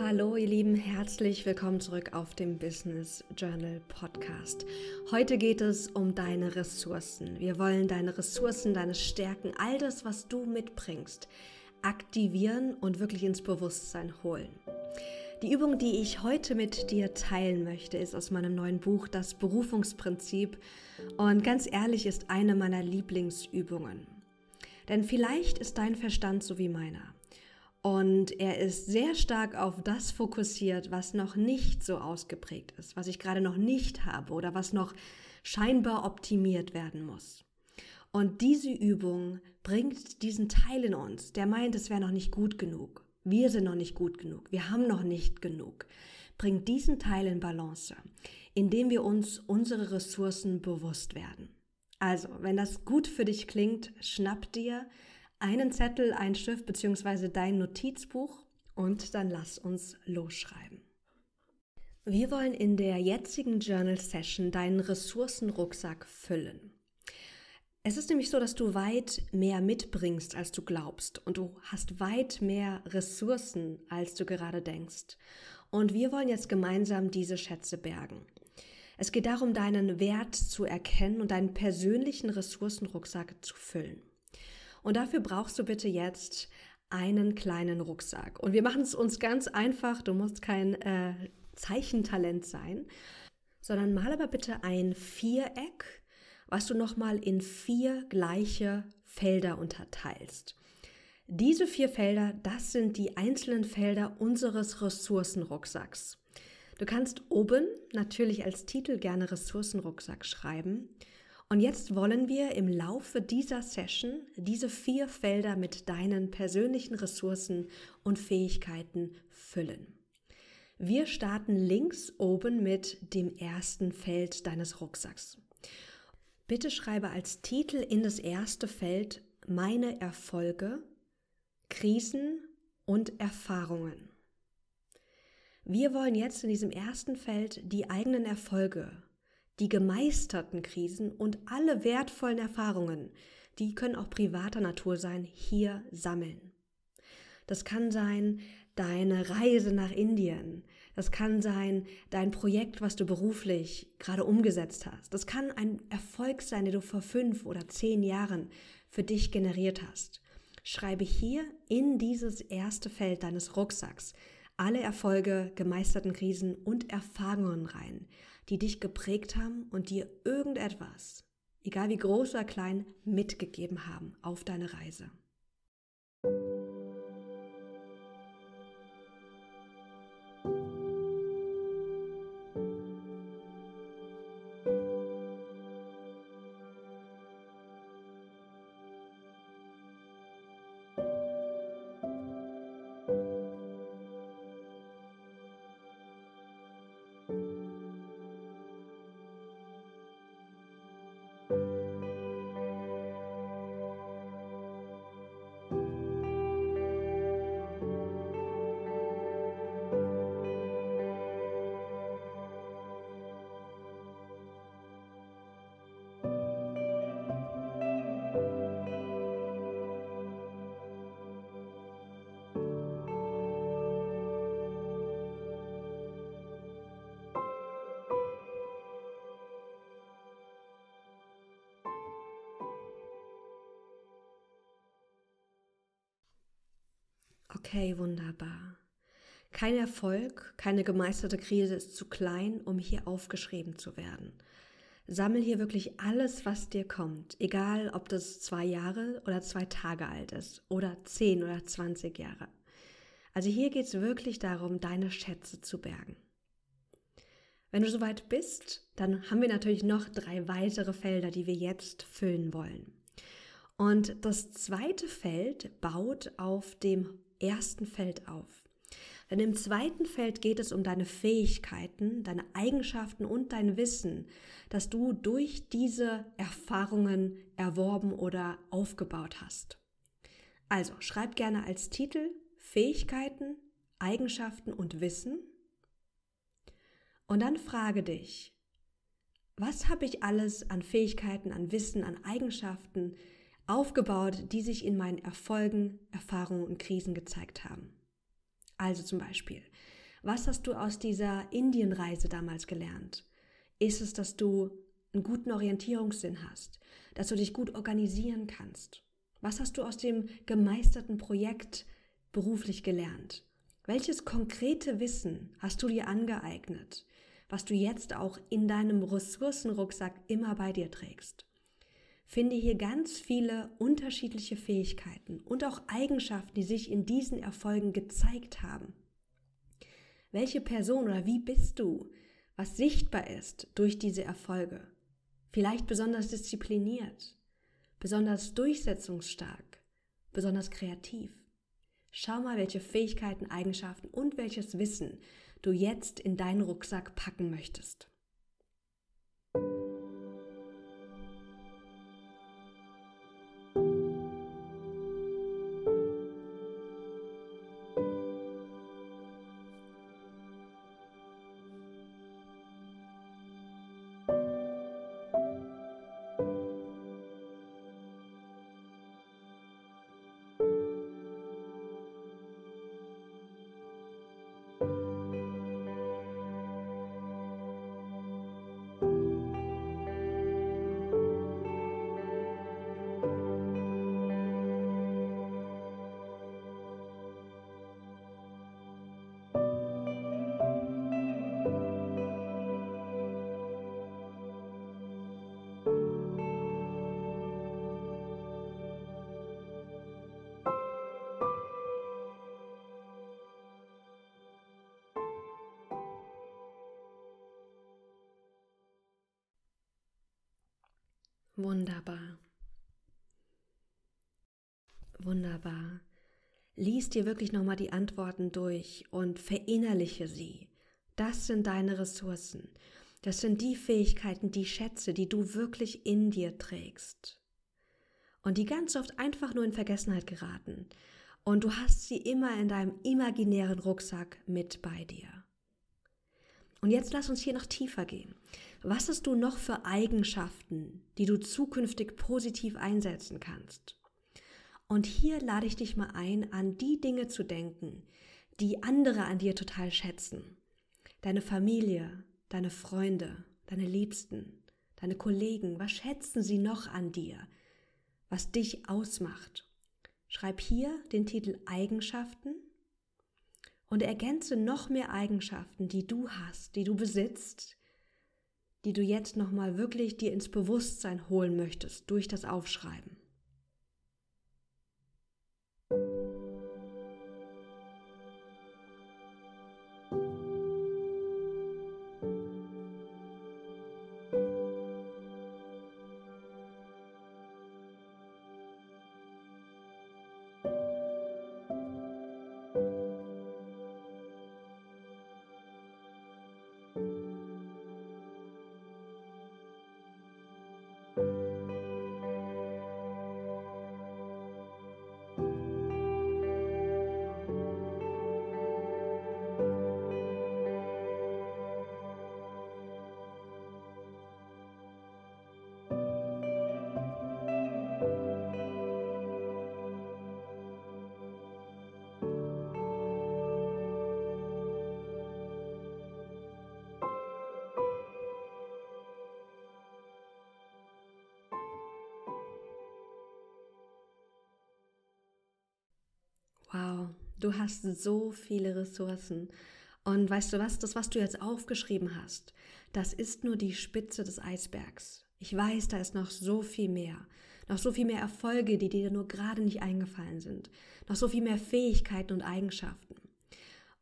Hallo ihr Lieben, herzlich willkommen zurück auf dem Business Journal Podcast. Heute geht es um deine Ressourcen. Wir wollen deine Ressourcen, deine Stärken, all das, was du mitbringst, aktivieren und wirklich ins Bewusstsein holen. Die Übung, die ich heute mit dir teilen möchte, ist aus meinem neuen Buch Das Berufungsprinzip und ganz ehrlich ist eine meiner Lieblingsübungen. Denn vielleicht ist dein Verstand so wie meiner. Und er ist sehr stark auf das fokussiert, was noch nicht so ausgeprägt ist, was ich gerade noch nicht habe oder was noch scheinbar optimiert werden muss. Und diese Übung bringt diesen Teil in uns, der meint, es wäre noch nicht gut genug. Wir sind noch nicht gut genug. Wir haben noch nicht genug. Bringt diesen Teil in Balance, indem wir uns unsere Ressourcen bewusst werden. Also, wenn das gut für dich klingt, schnapp dir einen Zettel, ein Stift bzw. dein Notizbuch und dann lass uns losschreiben. Wir wollen in der jetzigen Journal Session deinen Ressourcenrucksack füllen. Es ist nämlich so, dass du weit mehr mitbringst, als du glaubst. Und du hast weit mehr Ressourcen, als du gerade denkst. Und wir wollen jetzt gemeinsam diese Schätze bergen. Es geht darum, deinen Wert zu erkennen und deinen persönlichen Ressourcenrucksack zu füllen. Und dafür brauchst du bitte jetzt einen kleinen Rucksack. Und wir machen es uns ganz einfach. Du musst kein äh, Zeichentalent sein, sondern mal aber bitte ein Viereck, was du nochmal in vier gleiche Felder unterteilst. Diese vier Felder, das sind die einzelnen Felder unseres Ressourcenrucksacks. Du kannst oben natürlich als Titel gerne Ressourcenrucksack schreiben und jetzt wollen wir im Laufe dieser Session diese vier Felder mit deinen persönlichen Ressourcen und Fähigkeiten füllen. Wir starten links oben mit dem ersten Feld deines Rucksacks. Bitte schreibe als Titel in das erste Feld meine Erfolge, Krisen und Erfahrungen. Wir wollen jetzt in diesem ersten Feld die eigenen Erfolge die gemeisterten Krisen und alle wertvollen Erfahrungen, die können auch privater Natur sein, hier sammeln. Das kann sein deine Reise nach Indien. Das kann sein dein Projekt, was du beruflich gerade umgesetzt hast. Das kann ein Erfolg sein, den du vor fünf oder zehn Jahren für dich generiert hast. Schreibe hier in dieses erste Feld deines Rucksacks alle Erfolge, gemeisterten Krisen und Erfahrungen rein, die dich geprägt haben und dir irgendetwas, egal wie groß oder klein, mitgegeben haben auf deine Reise. Okay, wunderbar. Kein Erfolg, keine gemeisterte Krise ist zu klein, um hier aufgeschrieben zu werden. Sammel hier wirklich alles, was dir kommt, egal ob das zwei Jahre oder zwei Tage alt ist oder zehn oder zwanzig Jahre. Also hier geht es wirklich darum, deine Schätze zu bergen. Wenn du soweit bist, dann haben wir natürlich noch drei weitere Felder, die wir jetzt füllen wollen. Und das zweite Feld baut auf dem ersten Feld auf. Denn im zweiten Feld geht es um deine Fähigkeiten, deine Eigenschaften und dein Wissen, das du durch diese Erfahrungen erworben oder aufgebaut hast. Also schreib gerne als Titel Fähigkeiten, Eigenschaften und Wissen. Und dann frage dich, was habe ich alles an Fähigkeiten, an Wissen, an Eigenschaften aufgebaut, die sich in meinen Erfolgen, Erfahrungen und Krisen gezeigt haben. Also zum Beispiel, was hast du aus dieser Indienreise damals gelernt? Ist es, dass du einen guten Orientierungssinn hast, dass du dich gut organisieren kannst? Was hast du aus dem gemeisterten Projekt beruflich gelernt? Welches konkrete Wissen hast du dir angeeignet, was du jetzt auch in deinem Ressourcenrucksack immer bei dir trägst? Finde hier ganz viele unterschiedliche Fähigkeiten und auch Eigenschaften, die sich in diesen Erfolgen gezeigt haben. Welche Person oder wie bist du, was sichtbar ist durch diese Erfolge? Vielleicht besonders diszipliniert, besonders durchsetzungsstark, besonders kreativ. Schau mal, welche Fähigkeiten, Eigenschaften und welches Wissen du jetzt in deinen Rucksack packen möchtest. Wunderbar. Wunderbar. Lies dir wirklich nochmal die Antworten durch und verinnerliche sie. Das sind deine Ressourcen. Das sind die Fähigkeiten, die Schätze, die du wirklich in dir trägst. Und die ganz oft einfach nur in Vergessenheit geraten. Und du hast sie immer in deinem imaginären Rucksack mit bei dir. Und jetzt lass uns hier noch tiefer gehen. Was hast du noch für Eigenschaften, die du zukünftig positiv einsetzen kannst? Und hier lade ich dich mal ein, an die Dinge zu denken, die andere an dir total schätzen. Deine Familie, deine Freunde, deine Liebsten, deine Kollegen, was schätzen sie noch an dir, was dich ausmacht? Schreib hier den Titel Eigenschaften und ergänze noch mehr Eigenschaften, die du hast, die du besitzt, die du jetzt nochmal wirklich dir ins Bewusstsein holen möchtest durch das Aufschreiben. Du hast so viele Ressourcen. Und weißt du was, das, was du jetzt aufgeschrieben hast, das ist nur die Spitze des Eisbergs. Ich weiß, da ist noch so viel mehr. Noch so viel mehr Erfolge, die dir nur gerade nicht eingefallen sind. Noch so viel mehr Fähigkeiten und Eigenschaften.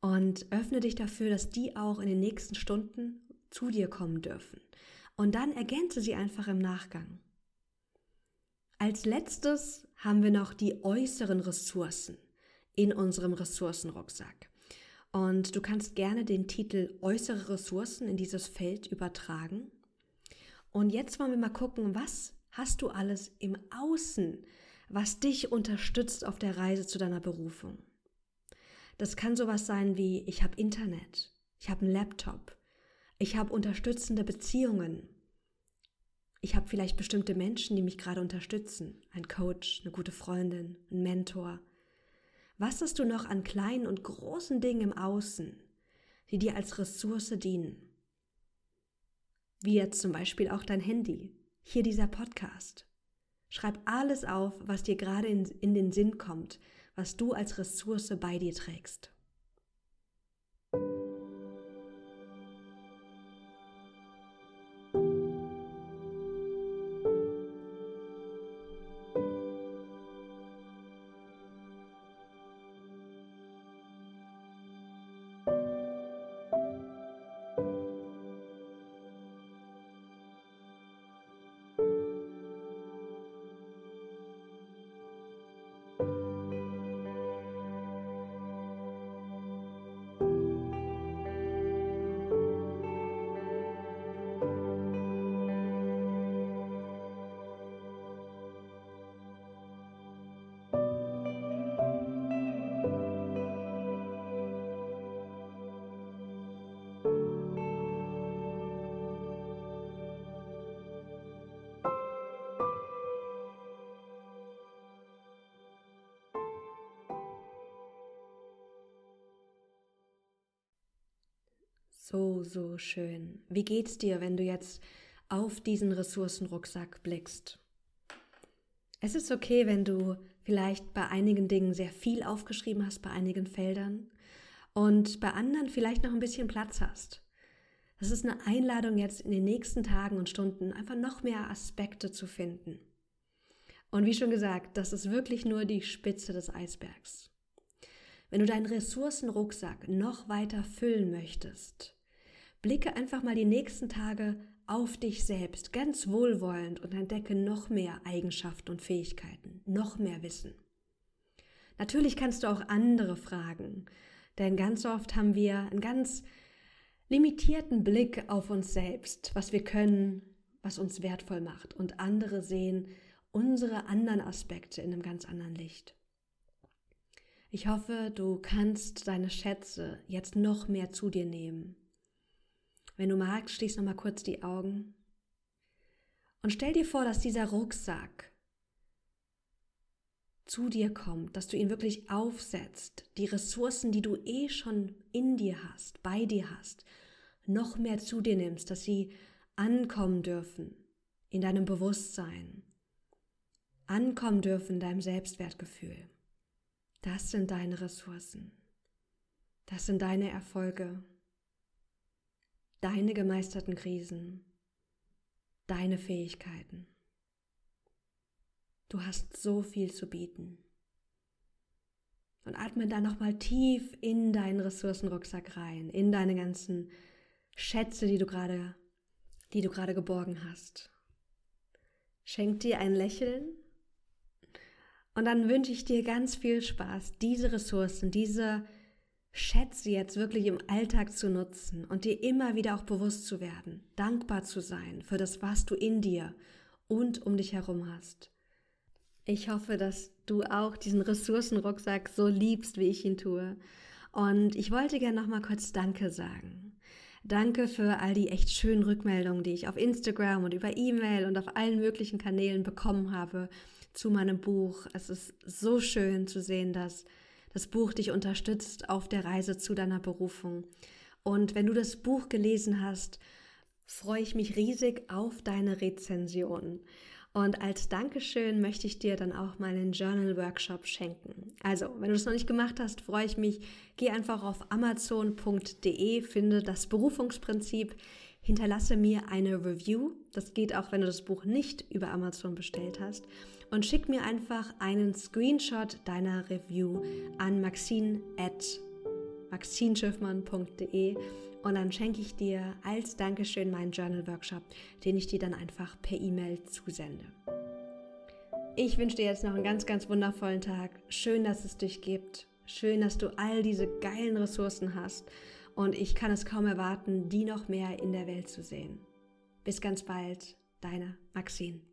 Und öffne dich dafür, dass die auch in den nächsten Stunden zu dir kommen dürfen. Und dann ergänze sie einfach im Nachgang. Als letztes haben wir noch die äußeren Ressourcen in unserem Ressourcenrucksack. Und du kannst gerne den Titel Äußere Ressourcen in dieses Feld übertragen. Und jetzt wollen wir mal gucken, was hast du alles im Außen, was dich unterstützt auf der Reise zu deiner Berufung. Das kann sowas sein wie, ich habe Internet, ich habe einen Laptop, ich habe unterstützende Beziehungen, ich habe vielleicht bestimmte Menschen, die mich gerade unterstützen, ein Coach, eine gute Freundin, ein Mentor, Was hast du noch an kleinen und großen Dingen im Außen, die dir als Ressource dienen? Wie jetzt zum Beispiel auch dein Handy, hier dieser Podcast. Schreib alles auf, was dir gerade in, in den Sinn kommt, was du als Ressource bei dir trägst. So, so schön. Wie geht's dir, wenn du jetzt auf diesen Ressourcenrucksack blickst? Es ist okay, wenn du vielleicht bei einigen Dingen sehr viel aufgeschrieben hast, bei einigen Feldern und bei anderen vielleicht noch ein bisschen Platz hast. Das ist eine Einladung jetzt in den nächsten Tagen und Stunden einfach noch mehr Aspekte zu finden. Und wie schon gesagt, das ist wirklich nur die Spitze des Eisbergs. Wenn du deinen Ressourcenrucksack noch weiter füllen möchtest, blicke einfach mal die nächsten Tage auf dich selbst, ganz wohlwollend und entdecke noch mehr Eigenschaften und Fähigkeiten, noch mehr Wissen. Natürlich kannst du auch andere fragen, denn ganz oft haben wir einen ganz limitierten Blick auf uns selbst, was wir können, was uns wertvoll macht und andere sehen unsere anderen Aspekte in einem ganz anderen Licht. Ich hoffe, du kannst deine Schätze jetzt noch mehr zu dir nehmen. Wenn du magst, schließ noch mal kurz die Augen und stell dir vor, dass dieser Rucksack zu dir kommt, dass du ihn wirklich aufsetzt, die Ressourcen, die du eh schon in dir hast, bei dir hast, noch mehr zu dir nimmst, dass sie ankommen dürfen in deinem Bewusstsein, ankommen dürfen in deinem Selbstwertgefühl. Das sind deine Ressourcen. Das sind deine Erfolge, deine gemeisterten Krisen, deine Fähigkeiten. Du hast so viel zu bieten. Und atme dann nochmal tief in deinen Ressourcenrucksack rein, in deine ganzen Schätze, die du gerade, die du gerade geborgen hast. Schenk dir ein Lächeln und dann wünsche ich dir ganz viel Spaß, diese Ressourcen, diese Schätze jetzt wirklich im Alltag zu nutzen und dir immer wieder auch bewusst zu werden, dankbar zu sein für das, was du in dir und um dich herum hast. Ich hoffe, dass du auch diesen Ressourcenrucksack so liebst, wie ich ihn tue. Und ich wollte gerne noch mal kurz Danke sagen. Danke für all die echt schönen Rückmeldungen, die ich auf Instagram und über E-Mail und auf allen möglichen Kanälen bekommen habe zu meinem Buch. Es ist so schön zu sehen, dass das Buch dich unterstützt auf der Reise zu deiner Berufung. Und wenn du das Buch gelesen hast, freue ich mich riesig auf deine Rezension. Und als Dankeschön möchte ich dir dann auch meinen Journal Workshop schenken. Also, wenn du es noch nicht gemacht hast, freue ich mich. Geh einfach auf amazon.de, finde das Berufungsprinzip, hinterlasse mir eine Review. Das geht auch, wenn du das Buch nicht über Amazon bestellt hast und schick mir einfach einen Screenshot deiner Review an maxine.maxinschiffmann.de und dann schenke ich dir als Dankeschön meinen Journal Workshop, den ich dir dann einfach per E-Mail zusende. Ich wünsche dir jetzt noch einen ganz, ganz wundervollen Tag. Schön, dass es dich gibt. Schön, dass du all diese geilen Ressourcen hast. Und ich kann es kaum erwarten, die noch mehr in der Welt zu sehen. Bis ganz bald, deine Maxine.